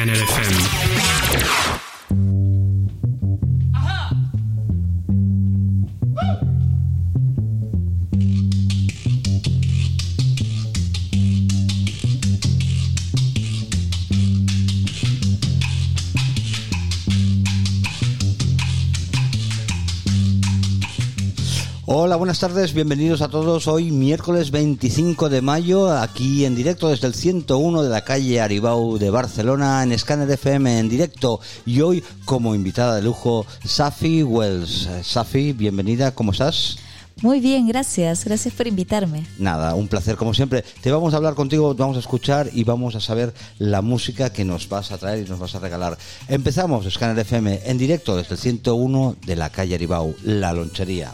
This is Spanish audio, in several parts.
Scanner FM. Hola, buenas tardes, bienvenidos a todos. Hoy miércoles 25 de mayo, aquí en directo desde el 101 de la calle Aribau de Barcelona, en Scanner FM en directo. Y hoy como invitada de lujo, Safi Wells. Safi, bienvenida, ¿cómo estás? Muy bien, gracias. Gracias por invitarme. Nada, un placer como siempre. Te vamos a hablar contigo, vamos a escuchar y vamos a saber la música que nos vas a traer y nos vas a regalar. Empezamos Scanner FM en directo desde el 101 de la calle Aribau, La Lonchería.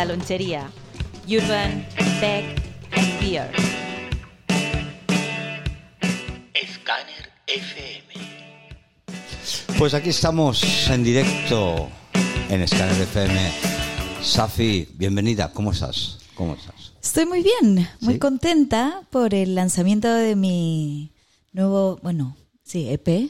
La lonchería. Urban, Beck and Beer. Scanner FM. Pues aquí estamos en directo en Scanner FM. Safi, bienvenida, ¿cómo estás? ¿Cómo estás? Estoy muy bien, muy ¿Sí? contenta por el lanzamiento de mi nuevo, bueno, sí, EP.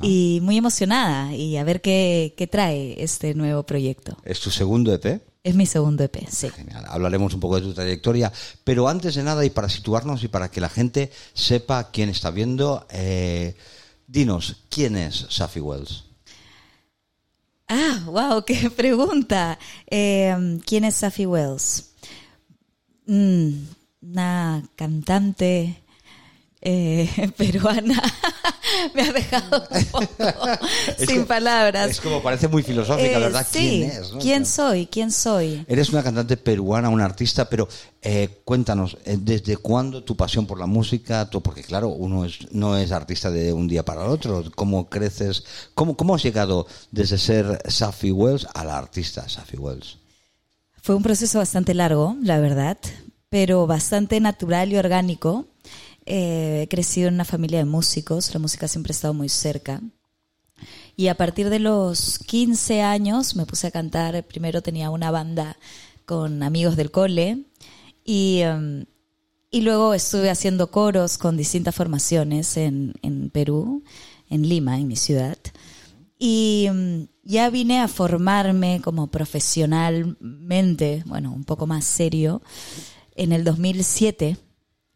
Y muy emocionada y a ver qué, qué trae este nuevo proyecto. ¿Es tu segundo EP? Es mi segundo EP, sí. Genial, hablaremos un poco de tu trayectoria, pero antes de nada y para situarnos y para que la gente sepa quién está viendo, eh, dinos, ¿quién es Safi Wells? Ah, wow, qué pregunta. Eh, ¿Quién es Safi Wells? Mm, una cantante eh, peruana. Me ha dejado un poco sin palabras. Es como parece muy filosófica, Eh, ¿verdad? sí. ¿Quién es? no? ¿Quién soy? ¿Quién soy? Eres una cantante peruana, una artista, pero eh, cuéntanos, eh, ¿desde cuándo tu pasión por la música? Porque claro, uno es, no es artista de un día para el otro. ¿Cómo creces? ¿Cómo, cómo has llegado desde ser Safi Wells a la artista Safi Wells? Fue un proceso bastante largo, la verdad, pero bastante natural y orgánico. Eh, he crecido en una familia de músicos, la música siempre ha estado muy cerca. Y a partir de los 15 años me puse a cantar. Primero tenía una banda con amigos del cole y, em, y luego estuve haciendo coros con distintas formaciones en, en Perú, en Lima, en mi ciudad. Y mm, ya vine a formarme como profesionalmente, bueno, un poco más serio, en el 2007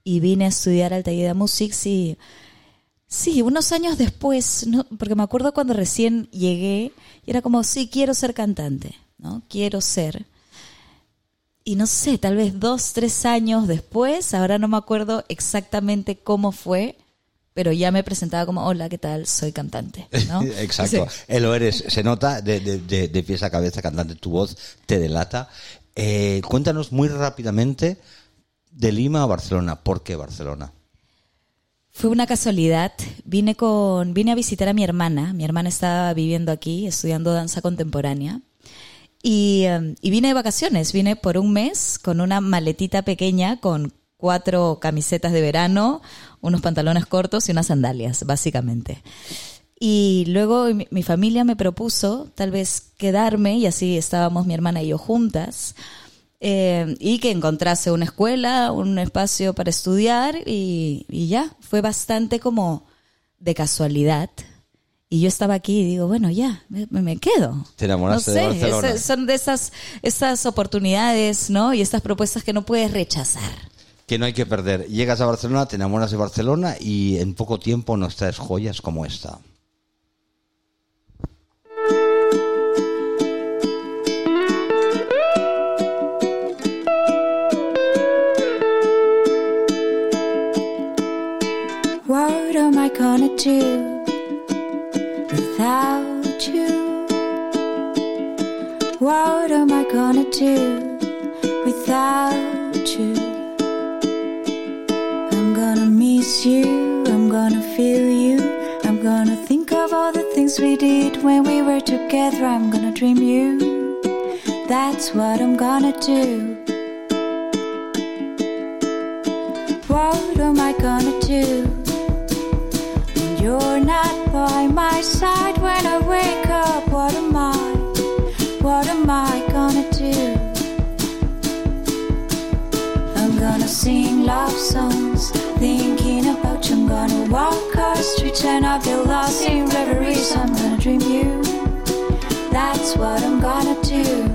y vine a estudiar Altaïda Musics y sí, unos años después, ¿no? porque me acuerdo cuando recién llegué y era como, sí, quiero ser cantante, ¿no? Quiero ser. Y no sé, tal vez dos, tres años después, ahora no me acuerdo exactamente cómo fue, pero ya me presentaba como, hola, ¿qué tal? Soy cantante. ¿no? Exacto, Sí. Eh, lo eres, se nota de, de, de, de pies a cabeza cantante, tu voz te delata. Eh, cuéntanos muy rápidamente de Lima a Barcelona. ¿Por qué Barcelona? Fue una casualidad. Vine con, vine a visitar a mi hermana. Mi hermana estaba viviendo aquí, estudiando danza contemporánea. Y, eh, y vine de vacaciones. Vine por un mes con una maletita pequeña con cuatro camisetas de verano, unos pantalones cortos y unas sandalias, básicamente. Y luego mi, mi familia me propuso tal vez quedarme y así estábamos mi hermana y yo juntas. Eh, y que encontrase una escuela, un espacio para estudiar y, y ya, fue bastante como de casualidad. Y yo estaba aquí y digo, bueno, ya, me, me quedo. Te enamoraste no de Barcelona. ese- son de esas, esas oportunidades, ¿no? Y estas propuestas que no puedes rechazar. Que no hay que perder. Llegas a Barcelona, te enamoras de Barcelona y en poco tiempo nos traes joyas como esta. Do without you? What am I gonna do without you? I'm gonna miss you, I'm gonna feel you. I'm gonna think of all the things we did when we were together. I'm gonna dream you. That's what I'm gonna do. My side when I wake up. What am I? What am I gonna do? I'm gonna sing love songs, thinking about you. I'm gonna walk our streets and I'll be lost in reveries. I'm gonna dream you. That's what I'm gonna do.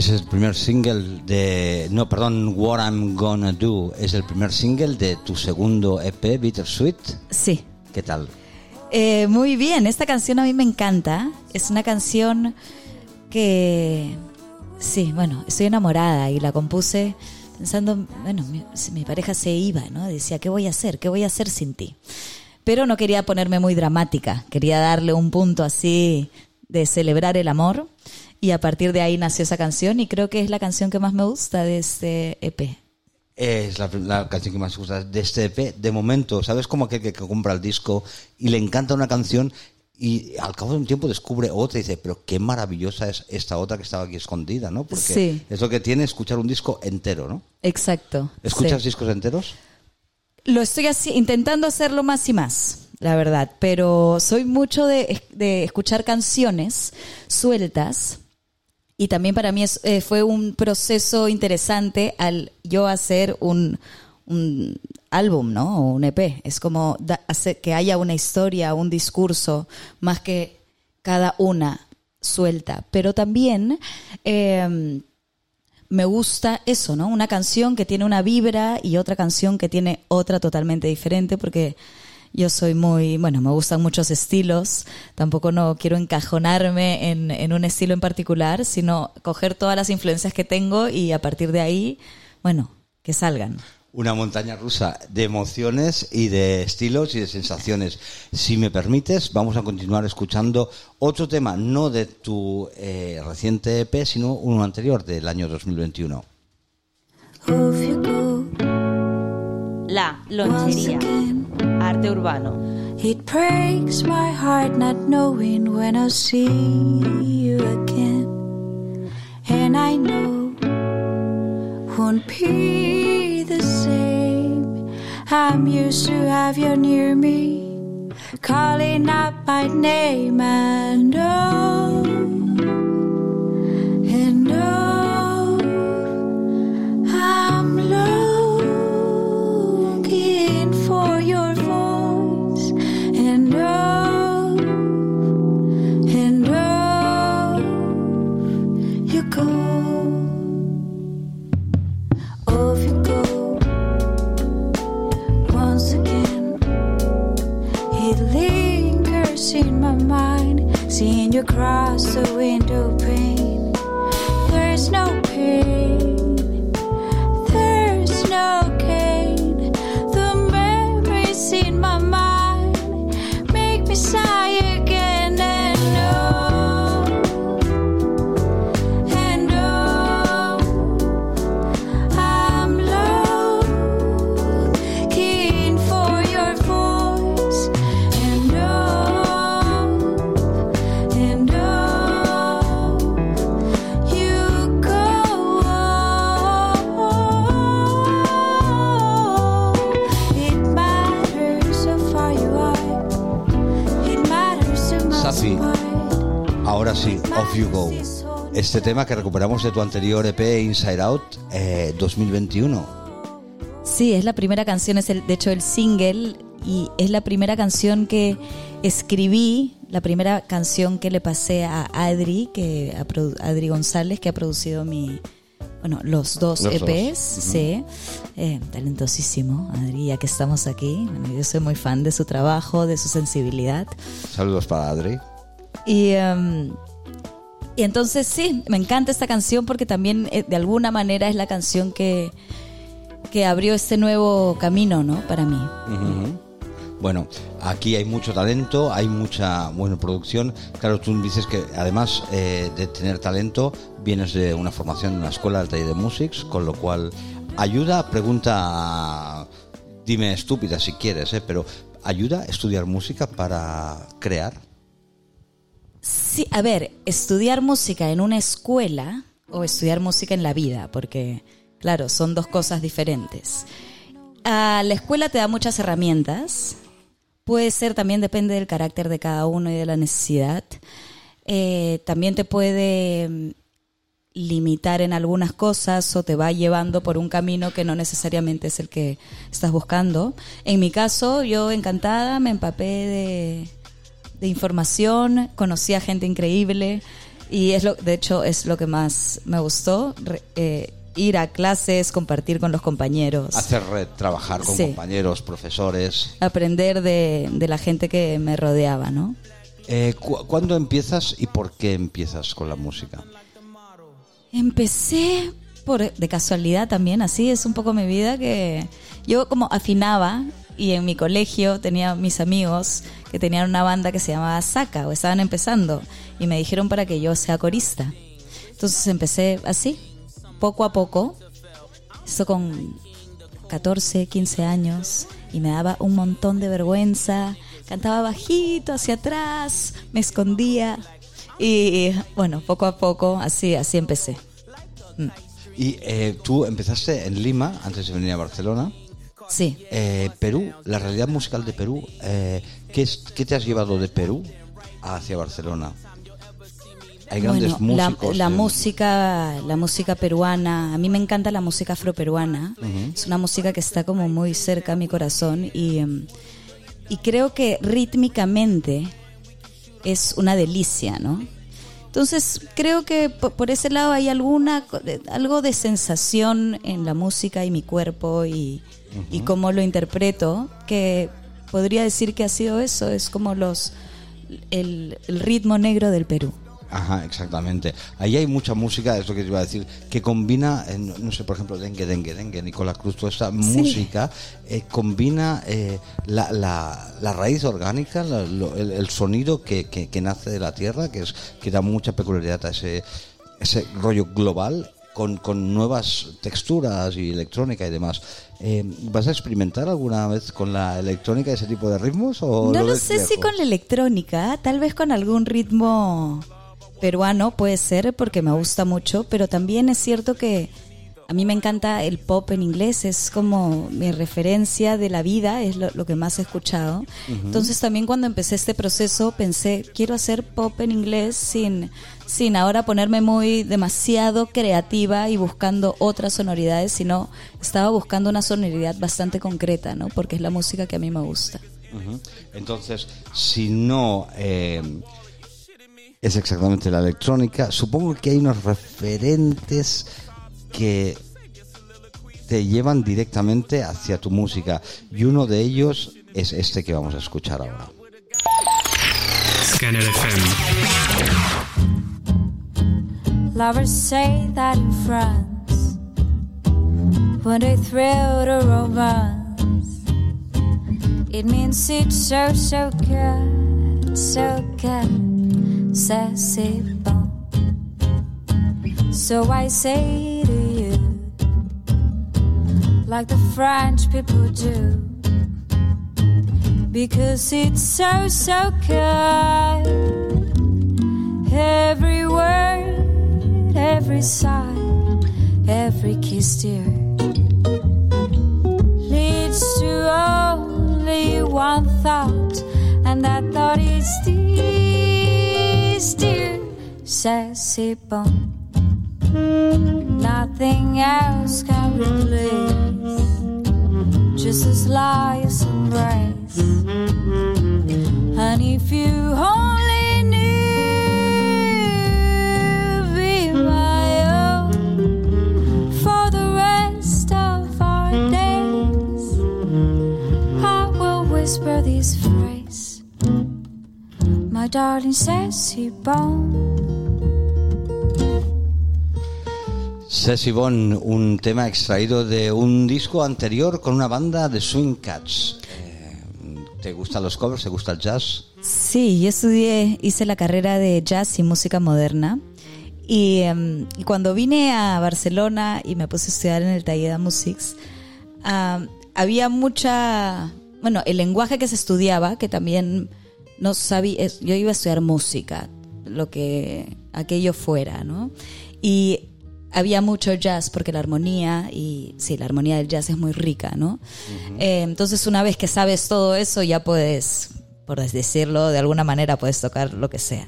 Es el primer single de. No, perdón, What I'm Gonna Do es el primer single de tu segundo EP, Bittersweet. Sí. ¿Qué tal? Eh, muy bien, esta canción a mí me encanta. Es una canción que, sí, bueno, estoy enamorada y la compuse pensando, bueno, mi, mi pareja se iba, ¿no? Decía, ¿qué voy a hacer? ¿Qué voy a hacer sin ti? Pero no quería ponerme muy dramática, quería darle un punto así de celebrar el amor y a partir de ahí nació esa canción y creo que es la canción que más me gusta de este EP. Es la, la canción que más gusta de este EP. De momento, ¿sabes? Como aquel que, que compra el disco y le encanta una canción y al cabo de un tiempo descubre otra y dice, pero qué maravillosa es esta otra que estaba aquí escondida, ¿no? Porque Sí. es lo que tiene escuchar un disco entero, ¿no? Exacto. ¿Escuchas sí. discos enteros? Lo estoy así, intentando hacerlo más y más, la verdad, pero soy mucho de, de escuchar canciones sueltas y también para mí es- eh, fue un proceso interesante al yo hacer un, un álbum, ¿no? O un EP. Es como da- que haya una historia, un discurso, más que cada una suelta. Pero también eh, me gusta eso, ¿no? Una canción que tiene una vibra y otra canción que tiene otra totalmente diferente, porque yo soy muy, bueno, me gustan muchos estilos, tampoco no quiero encajonarme en, en un estilo en particular, sino coger todas las influencias que tengo y a partir de ahí, bueno, que salgan. Una montaña rusa de emociones y de estilos y de sensaciones. Si me permites, vamos a continuar escuchando otro tema, no de tu eh, reciente EP, sino uno anterior del año 2021. La lonchería. Arte urbano. It breaks my heart not knowing when I'll see you again. And I know won't be the same. I'm used to have you near me, calling out my name and oh, ahora sí, Off You Go. Este tema que recuperamos de tu anterior EP Inside Out eh, 2021. Sí, es la primera canción, es el, de hecho el single y es la primera canción que escribí, la primera canción que le pasé a Adri, que a Adri González, que ha producido mi, bueno, los dos Los dos, EPs, sí, Eh, talentosísimo, Adri, ya que estamos aquí, bueno, yo soy muy fan de su trabajo, de su sensibilidad. Saludos para Adri. Y, em, y entonces sí, me encanta esta canción porque también eh, de alguna manera es la canción que, que abrió este nuevo camino, ¿no? Para mí. Bueno, aquí hay mucho talento, hay mucha buena producción. Claro, tú dices que además eh, de tener talento, vienes de una formación en una escuela del taller de musics, con lo cual ayuda, pregunta, dime estúpida si quieres, eh, pero ¿ayuda a estudiar música para crear? Sí, a ver, estudiar música en una escuela o estudiar música en la vida, porque, claro, son dos cosas diferentes. Ah, la escuela te da muchas herramientas, puede ser, también depende del carácter de cada uno y de la necesidad. Eh, también te puede limitar en algunas cosas o te va llevando por un camino que no necesariamente es el que estás buscando. En mi caso, yo encantada me empapé de, de información, conocí a gente increíble y es lo, de hecho es lo que más me gustó, eh, ir a clases, compartir con los compañeros, Hacer red, trabajar con Sí. compañeros, profesores. aprender de, de la gente que me rodeaba, ¿no? Eh, cu- ¿Cuándo empiezas y por qué empiezas con la música? Empecé por de casualidad también, así es un poco mi vida que yo como afinaba y en mi colegio tenía mis amigos que tenían una banda que se llamaba Saca o estaban empezando y me dijeron para que yo sea corista. Entonces empecé así, poco a poco, esto con 14, 15 años y me daba un montón de vergüenza, cantaba bajito hacia atrás, me escondía y bueno, poco a poco así así empecé. Y eh, tú empezaste en Lima antes de venir a Barcelona. Sí. Eh, Perú, la realidad musical de Perú, eh, ¿qué, es- qué te has llevado de Perú hacia Barcelona? Hay grandes Bueno, la, músicos. la de- música, la música peruana, a mí me encanta la música afroperuana. Es una música que está como muy cerca a mi corazón y, em, y creo que rítmicamente es una delicia, ¿no? Entonces creo que po- por ese lado hay alguna algo de sensación en la música y mi cuerpo y, y cómo lo interpreto que podría decir que ha sido eso, es como los el, el ritmo negro del Perú. Ajá, exactamente. Ahí hay mucha música, es lo que te iba a decir, que combina, eh, no, no sé, por ejemplo, Dengue, Dengue, Dengue, Nicola Cruz, toda esta música, eh, combina eh, la, la, la raíz orgánica, la- lo- el, el sonido que, que, que nace de la tierra, que, es, que da mucha peculiaridad a ese, ese rollo global. Con, con nuevas texturas y electrónica y demás. Eh, ¿Vas a experimentar alguna vez con la electrónica ese tipo de ritmos? O No lo sé si con la electrónica, tal vez con algún ritmo peruano puede ser porque me gusta mucho, pero también es cierto que a mí me encanta el pop en inglés, es como mi referencia de la vida, es lo, lo que más he escuchado. Entonces también cuando empecé este proceso pensé, quiero hacer pop en inglés sin, sin ahora ponerme muy demasiado creativa y buscando otras sonoridades, sino estaba buscando una sonoridad bastante concreta, ¿no? Porque es la música que a mí me gusta. Entonces, si no eh, es exactamente la electrónica, supongo que hay unos referentes que te llevan directamente hacia tu música y uno de ellos es este que vamos a escuchar ahora. Scanner FM. Lovers say that in France, when they thrill to romance, it means it's so, so good, so good, ça c'est bon. So I say to you, like the French people do, because it's so, so good. Every word, every sigh, every kiss, dear, leads to only one thought, and that thought is dear. Sassy bone. Nothing else can replace just a slice embrace. And if you only knew, be my own for the rest of our days. I will whisper this phrase, my darling sassy bone. Bone, un tema extraído de un disco anterior con una banda de Swing Cats. Eh, ¿Te gustan los covers? ¿Te gusta el jazz? Sí, yo estudié, hice la carrera de jazz y música moderna. Y, y cuando vine a Barcelona y me puse a estudiar en el taller de Musics, ah, había mucha, bueno, el lenguaje que se estudiaba, que también no sabía, yo iba a estudiar música, lo que aquello fuera, ¿no? Y había mucho jazz porque la armonía, y sí, la armonía del jazz es muy rica, ¿no? Eh, entonces una vez que sabes todo eso ya puedes, por decirlo de alguna manera, puedes tocar lo que sea.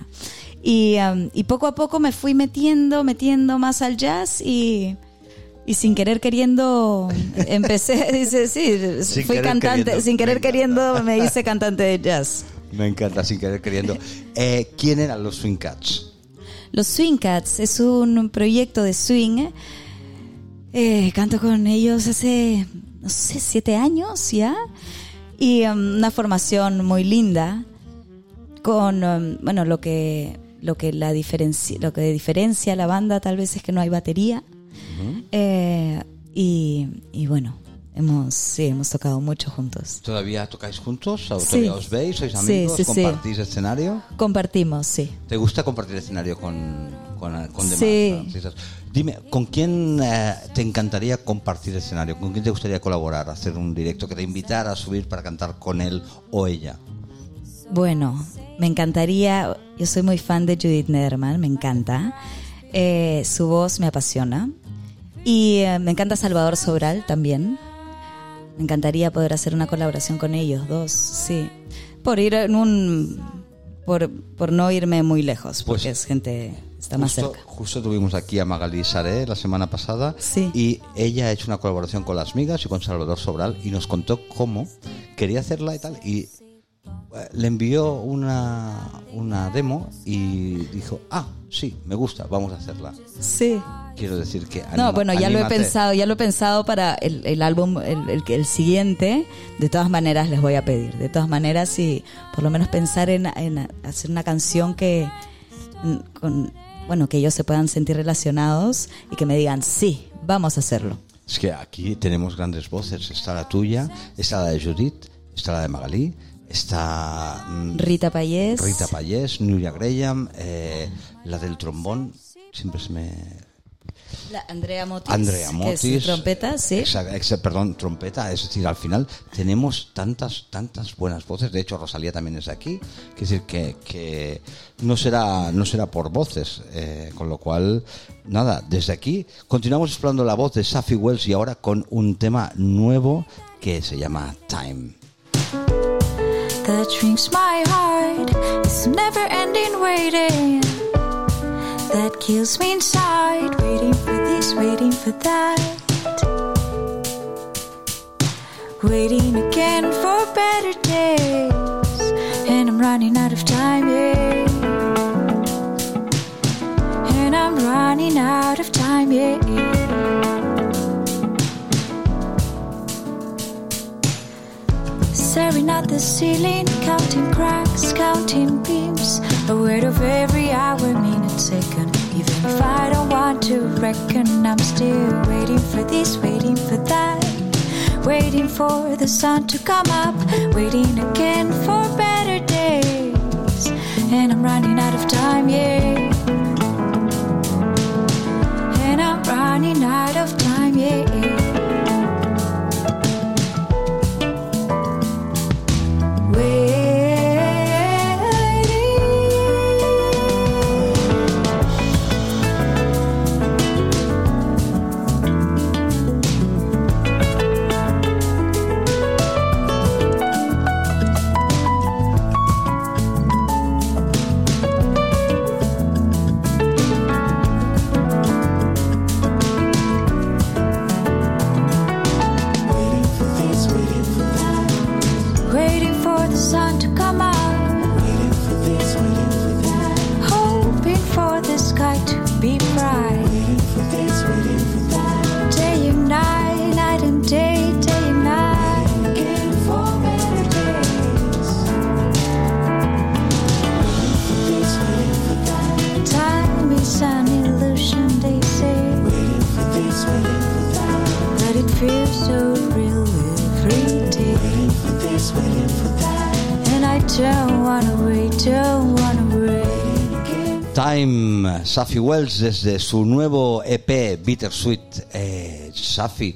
Y, um, y poco a poco me fui metiendo, metiendo más al jazz y... Y sin querer queriendo empecé, dice, sí, Sin fui cantante, queriendo. sin querer Me queriendo me hice cantante de jazz. Me encanta, sin querer queriendo. Eh, ¿Quién eran los Swing Cats? Los Swing Cats es un proyecto de swing. Eh, canto con ellos hace, no sé, siete años ya. Y um, una formación muy linda. Con, um, bueno, lo que, lo que la diferencia, lo que diferencia a la banda tal vez es que no hay batería. Eh, y, y bueno, hemos, sí, hemos tocado mucho juntos. ¿Todavía tocáis juntos? ¿O Sí. ¿Todavía os veis? ¿Sois Sí, amigos? sí, sí. ¿Compartís escenario? Compartimos, sí. ¿Te gusta compartir escenario con, con, con demás Sí. artistas? Dime, ¿con quién eh, te encantaría compartir escenario? ¿Con quién te gustaría colaborar? Hacer un directo que te invitara a subir para cantar con él o ella. Bueno, me encantaría, yo soy muy fan de Judith Nederman, me encanta. Eh, su voz me apasiona. Y eh, me encanta Salvador Sobral también. Me encantaría poder hacer una colaboración con ellos dos, sí. Por ir en un... Por, por no irme muy lejos, porque Pues, es gente... Está más Justo, cerca. justo tuvimos aquí a Magali Saré la semana pasada Sí. y ella ha hecho una colaboración con Las Migas y con Salvador Sobral y nos contó cómo quería hacerla y tal y eh, le envió una, una demo y dijo, ah, sí, me gusta, vamos a hacerla. Sí. Quiero decir que... No, anima- bueno, ya lo he anímate. pensado, ya lo he pensado para el, el álbum, el, el, el siguiente. De todas maneras les voy a pedir. De todas maneras, sí, por lo menos pensar en, en hacer una canción que, con, bueno, que ellos se puedan sentir relacionados y que me digan, sí, vamos a hacerlo. Es que aquí tenemos grandes voces. Está la tuya, está la de Judith, está la de Magalí, está mm, Rita Payés. Rita Payés, Nuria Graham, eh, la del trombón, siempre se me... la Andrea Motis. Andrea que Motis. es trompeta, sí. Exa- exa- perdón, trompeta. Es decir, al final tenemos tantas, tantas buenas voces. De hecho, Rosalía también es aquí. Es decir, que, que no será, no será por voces. eh, con lo cual, nada, desde aquí continuamos explorando la voz de Safi Wells y ahora con un tema nuevo que se llama Time. that that kills me inside. Waiting for this, waiting for that. Waiting again for better days. And I'm running out of time, yeah. The ceiling, counting cracks, counting beams. Aware of every hour, minute, second. Even if I don't want to reckon, I'm still waiting for this, waiting for that. Waiting for the sun to come up, waiting again for better days. And I'm running out of time, yeah. And I'm running out of time, Time, Safi Wells desde su nuevo EP Bittersweet. Eh, Safi,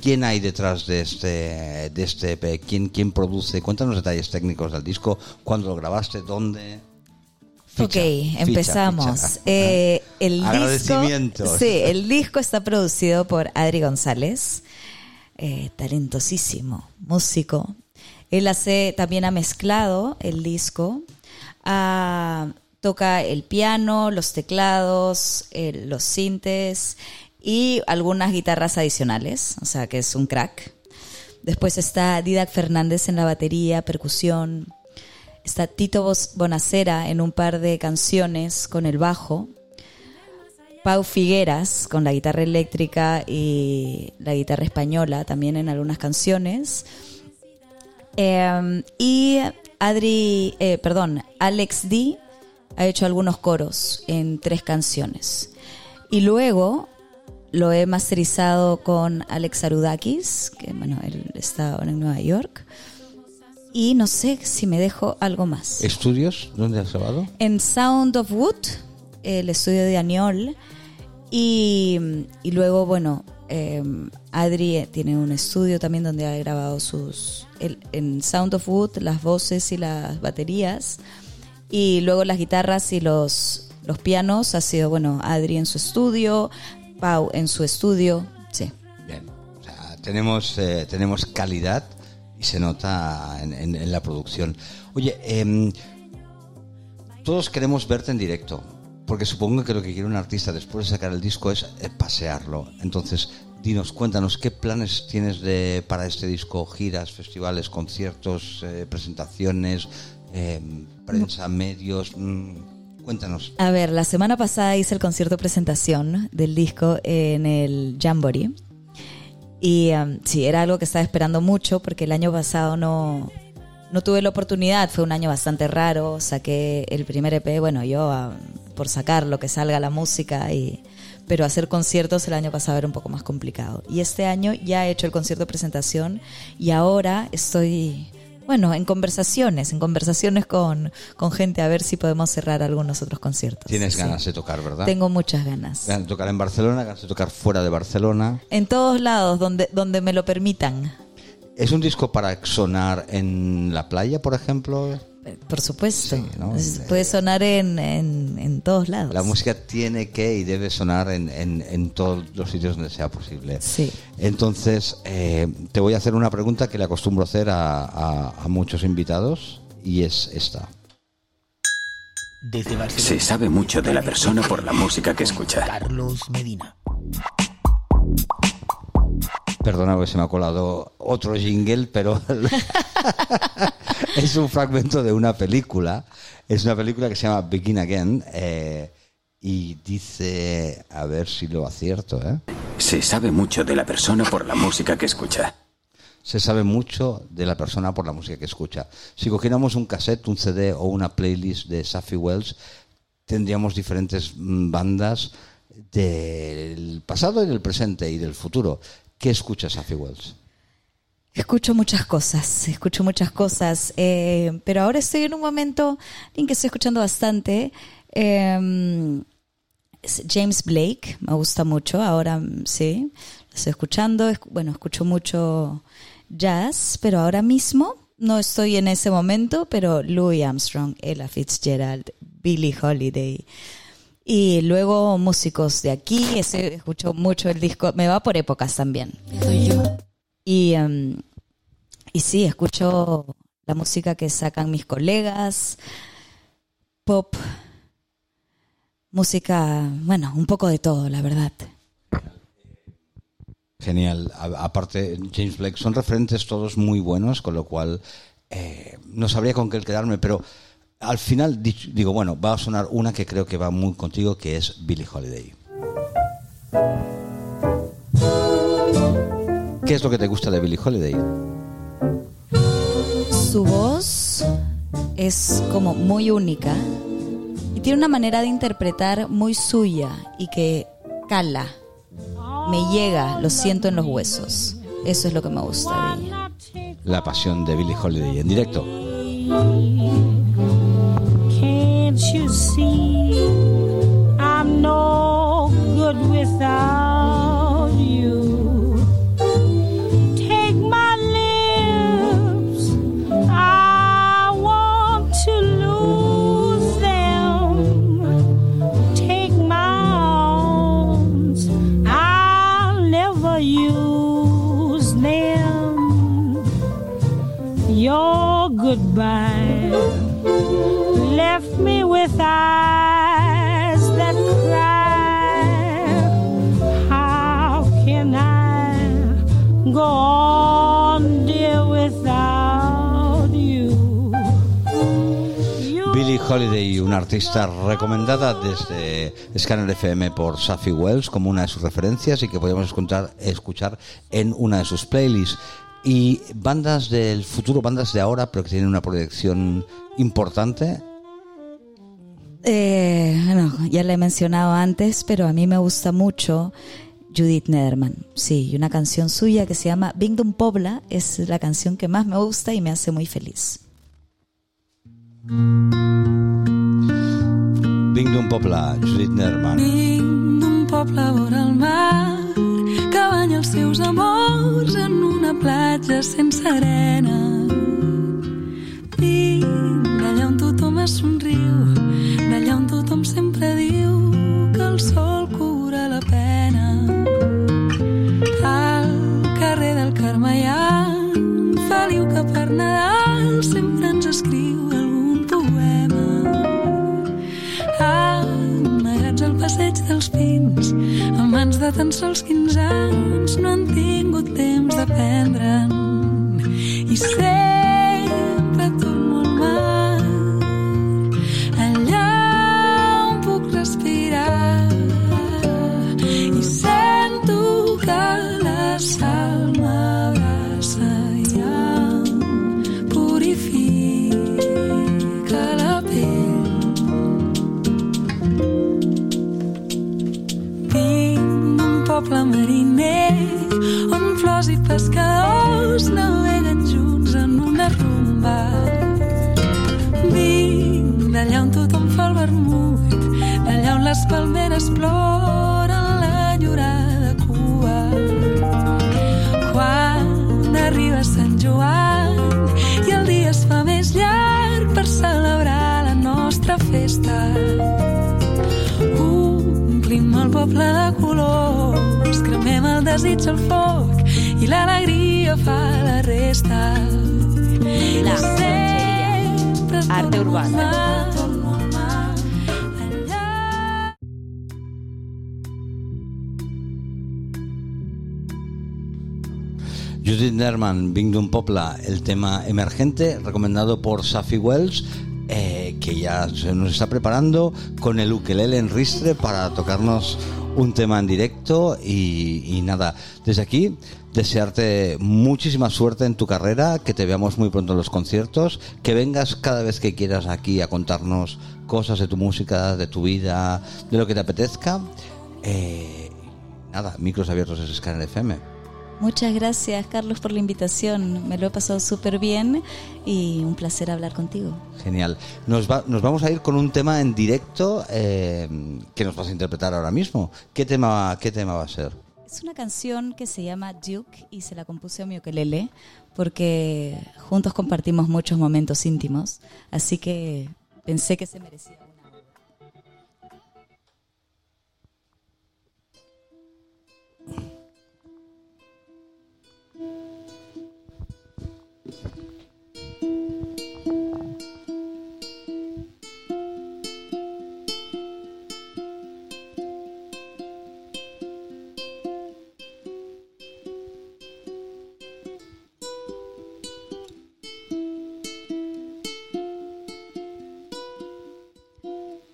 ¿quién hay detrás de este, de este EP? ¿Quién, ¿Quién produce? Cuéntanos detalles técnicos del disco. ¿Cuándo lo grabaste? ¿Dónde? Ficha, ok, ficha, empezamos. ficha. Eh, el disco, sí, el disco está producido por Adri González, eh, talentosísimo músico. Él hace, también ha mezclado el disco, ah, toca el piano, los teclados, los sintes y algunas guitarras adicionales, o sea que es un crack. Después está Didac Fernández en la batería, percusión. Está Tito Bonacera en un par de canciones con el bajo. Pau Figueras con la guitarra eléctrica y la guitarra española también en algunas canciones. Eh, y Adri, eh, perdón, Alex D ha hecho algunos coros en tres canciones. Y luego lo he masterizado con Alex Arudakis, que bueno, él está ahora en Nueva York. Y no sé si me dejo algo más. ¿Estudios? ¿Dónde has grabado? En Sound of Wood, el estudio de Aniol. Y, y luego, bueno, eh, Adri tiene un estudio también donde ha grabado sus. el- en Sound of Wood, las voces y las baterías. Y luego las guitarras y los, los pianos ha sido, bueno, Adri en su estudio, Pau en su estudio. Sí. Bien. Tenemos, eh, tenemos calidad y se nota en, la producción. Oye, em, todos queremos verte en directo, porque supongo que lo que quiere un artista después de sacar el disco es eh, pasearlo. Entonces, dinos, cuéntanos, ¿qué planes tienes de, para este disco? ¿Giras, festivales, conciertos, eh, presentaciones, em, prensa, medios? Mm, cuéntanos. A ver, la semana pasada hice el concierto presentación del disco en el Jamboree. Y um, sí, era algo que estaba esperando mucho porque el año pasado no, no tuve la oportunidad. Fue un año bastante raro. Saqué el primer EP, bueno, yo por sacar lo que salga la música y pero hacer conciertos el año pasado era un poco más complicado. Y este año ya he hecho el concierto presentación y ahora estoy, bueno, en conversaciones, en conversaciones con, con gente a ver si podemos cerrar algunos otros conciertos. Tienes Sí. ganas de tocar, ¿verdad? Tengo muchas ganas. Ganas de tocar en Barcelona, ganas de tocar fuera de Barcelona. En todos lados donde, donde me lo permitan. ¿Es un disco para sonar en la playa, por ejemplo? Eh, Por supuesto. Sí, ¿no? Es- Eh, puede sonar en, en, en todos lados. La música tiene que y debe sonar en, en- en todos los sitios donde sea posible. Sí. Entonces, eh, te voy a hacer una pregunta que le acostumbro a hacer a, a- a muchos invitados y es esta. Desde Barcelona. Se sabe mucho de la persona por la música que escucha. Carlos Medina. Perdona que se me ha colado otro jingle, pero es un fragmento de una película. Es una película que se llama Begin Again eh, y dice, a ver si lo acierto, ¿eh? Se sabe mucho de la persona por la música que escucha. se sabe mucho de la persona por la música que escucha. Si cogiéramos un cassette, un CD o una playlist de Safi Wells, tendríamos diferentes mm, bandas del pasado y del presente y del futuro. ¿Qué escucha Safi Wells? Escucho muchas cosas, escucho muchas cosas, eh, pero ahora estoy en un momento en que estoy escuchando bastante. es James Blake, me gusta mucho, ahora mm, sí, lo estoy escuchando. esc- Bueno, escucho mucho jazz, pero ahora mismo no estoy en ese momento, pero Louis Armstrong, Ella Fitzgerald, Billie Holiday. Y luego músicos de aquí, ese, escucho mucho el disco, me va por épocas también. Y, em, y sí, escucho la música que sacan mis colegas, pop, música, bueno, un poco de todo, la verdad. Genial. A- aparte, James Blake son referentes todos muy buenos, con lo cual eh, no sabría con qué quedarme, pero al final digo, bueno, va a sonar una que creo que va muy contigo, que es Billie Holiday. ¿Qué es lo que te gusta de Billie Holiday? Su voz es como muy única y tiene una manera de interpretar muy suya y que cala, me llega, lo siento en los huesos. Eso es lo que me gusta de ella. La pasión de Billie Holiday en directo. see. I'm no good without Holiday, una artista recomendada desde Scanner FM por Safi Wells como una de sus referencias y que podemos escuchar, escuchar en una de sus playlists. Y bandas del futuro, bandas de ahora, pero que tienen una proyección importante. Eh, bueno, ya la he mencionado antes, pero a mí me gusta mucho Judith Nederman. Sí, y una canción suya que se llama Bingdom Pobla es la canción que más me gusta y me hace muy feliz. Bingdum Popla, Judith Nerman. Vinc d'un poble vora el mar que banya els seus amors en una platja sense arena. Vinc d'allà on tothom es somriu, amb mans de tan sols 15 anys, no han tingut temps d'aprendre'n. Poble mariner on flors i pescadors naveguen junts en una rumba. Vinc d'allà on tothom fa el vermut, d'allà on les palmeres ploren l'enyorada cua. Quan arriba Sant Joan i el dia es fa més llarg per celebrar la nostra festa. El poble de colors, cremem el desig al foc i l'alegria fa la resta. La Sempre Arte urbana. Judith Nerman, Bingdum Popla, el tema emergente, recomendado por Safi Wells, que ya se nos está preparando con el ukelele en ristre para tocarnos un tema en directo y, nada, desde aquí desearte muchísima suerte en tu carrera, que te veamos muy pronto en los conciertos, que vengas cada vez que quieras aquí a contarnos cosas de tu música, de tu vida, de lo que te apetezca. Eh, nada, micros abiertos es Scanner FM. Muchas gracias, Carlos, por la invitación. Me lo he pasado súper bien y un placer hablar contigo. Genial. Nos, va- nos vamos a ir con un tema en directo eh, que nos vas a interpretar ahora mismo. ¿Qué tema, qué tema va a ser? Es una canción que se llama Duke y se la compuse a mi ukelele porque juntos compartimos muchos momentos íntimos, así que pensé que se merecía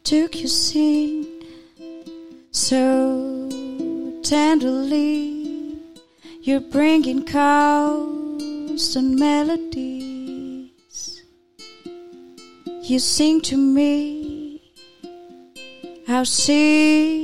Duke, you sing so tenderly. You're bringing constant melodies. You sing to me, I'll sing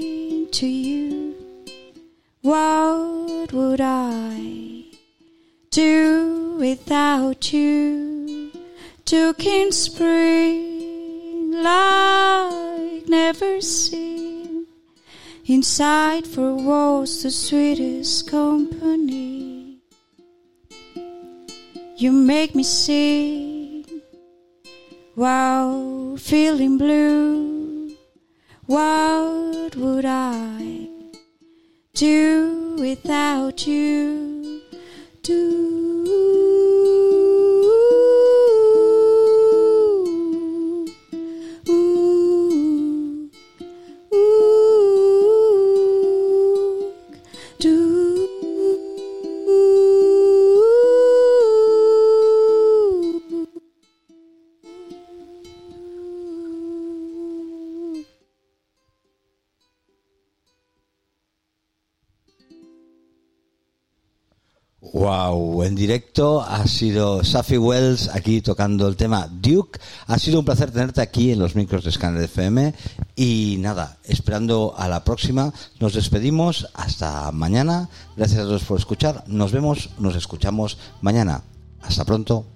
Inside four walls, the sweetest company. You make me sing while feeling blue. What would I do without you? Do directo ha sido Safi Wells aquí tocando el tema Duke. Ha sido un placer tenerte aquí en los micros de Scanner FM y nada, esperando a la próxima. Nos despedimos hasta mañana. Gracias a todos por escuchar. Nos vemos, nos escuchamos mañana. Hasta pronto.